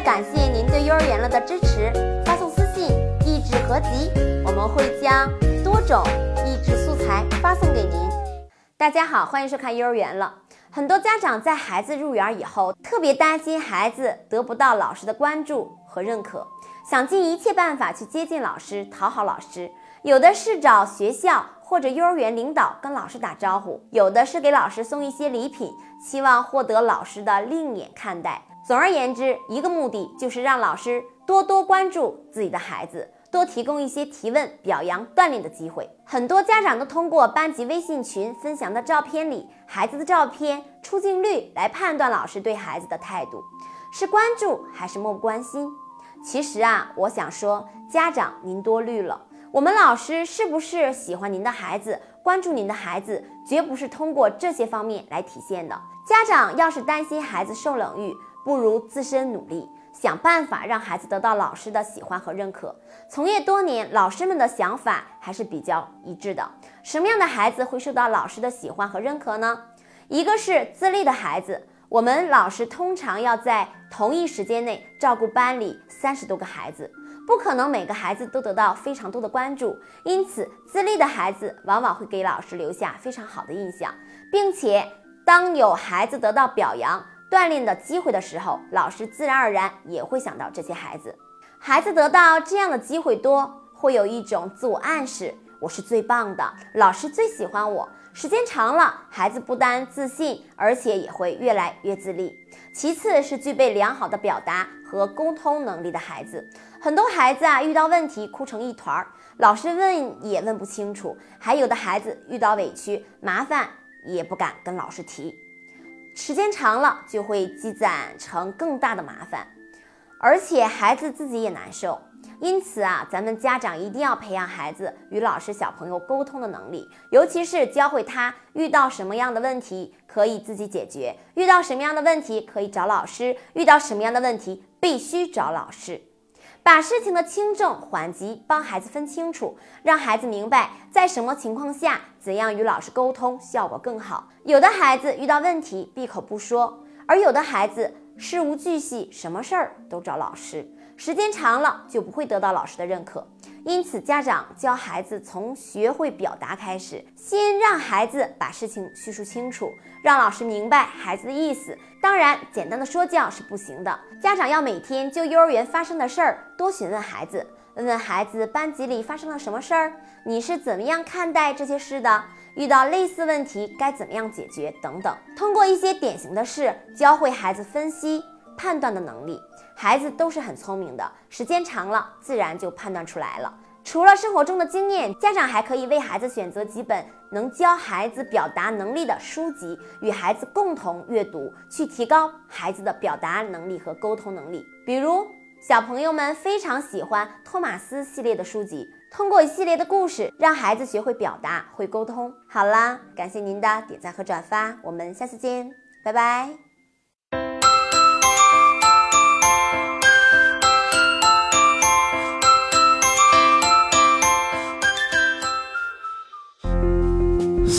感谢您对幼儿园了的支持，发送私信“益智合集”，我们会将多种益智素材发送给您。大家好，欢迎收看幼儿园了。很多家长在孩子入园以后，特别担心孩子得不到老师的关注和认可，想尽一切办法去接近老师，讨好老师。有的是找学校或者幼儿园领导跟老师打招呼，有的是给老师送一些礼品，期望获得老师的另眼看待。总而言之，一个目的就是让老师多多关注自己的孩子，多提供一些提问、表扬、锻炼的机会。很多家长都通过班级微信群分享的照片里孩子的照片出镜率来判断老师对孩子的态度，是关注还是漠不关心。其实啊，我想说，家长您多虑了。我们老师是不是喜欢您的孩子，关注您的孩子，绝不是通过这些方面来体现的。家长要是担心孩子受冷遇，不如自身努力，想办法让孩子得到老师的喜欢和认可。从业多年，老师们的想法还是比较一致的。什么样的孩子会受到老师的喜欢和认可呢？一个是自立的孩子，我们老师通常要在同一时间内照顾班里三十多个孩子，不可能每个孩子都得到非常多的关注，因此自立的孩子往往会给老师留下非常好的印象，并且当有孩子得到表扬。锻炼的机会的时候，老师自然而然也会想到这些孩子。孩子得到这样的机会多，会有一种自我暗示：我是最棒的，老师最喜欢我。时间长了，孩子不单自信，而且也会越来越自立。其次是具备良好的表达和沟通能力的孩子。很多孩子啊，遇到问题哭成一团儿，老师问也问不清楚；还有的孩子遇到委屈麻烦也不敢跟老师提。时间长了，就会积攒成更大的麻烦，而且孩子自己也难受。因此啊，咱们家长一定要培养孩子与老师、小朋友沟通的能力，尤其是教会他遇到什么样的问题可以自己解决，遇到什么样的问题可以找老师，遇到什么样的问题必须找老师。把事情的轻重缓急帮孩子分清楚，让孩子明白在什么情况下怎样与老师沟通效果更好。有的孩子遇到问题闭口不说，而有的孩子事无巨细，什么事儿都找老师，时间长了就不会得到老师的认可。因此，家长教孩子从学会表达开始，先让孩子把事情叙述清楚，让老师明白孩子的意思。当然，简单的说教是不行的，家长要每天就幼儿园发生的事儿多询问孩子，问问孩子班级里发生了什么事儿，你是怎么样看待这些事的？遇到类似问题该怎么样解决？等等，通过一些典型的事，教会孩子分析。判断的能力，孩子都是很聪明的，时间长了，自然就判断出来了。除了生活中的经验，家长还可以为孩子选择几本能教孩子表达能力的书籍，与孩子共同阅读，去提高孩子的表达能力和沟通能力。比如，小朋友们非常喜欢托马斯系列的书籍，通过一系列的故事，让孩子学会表达，会沟通。好啦，感谢您的点赞和转发，我们下次见，拜拜。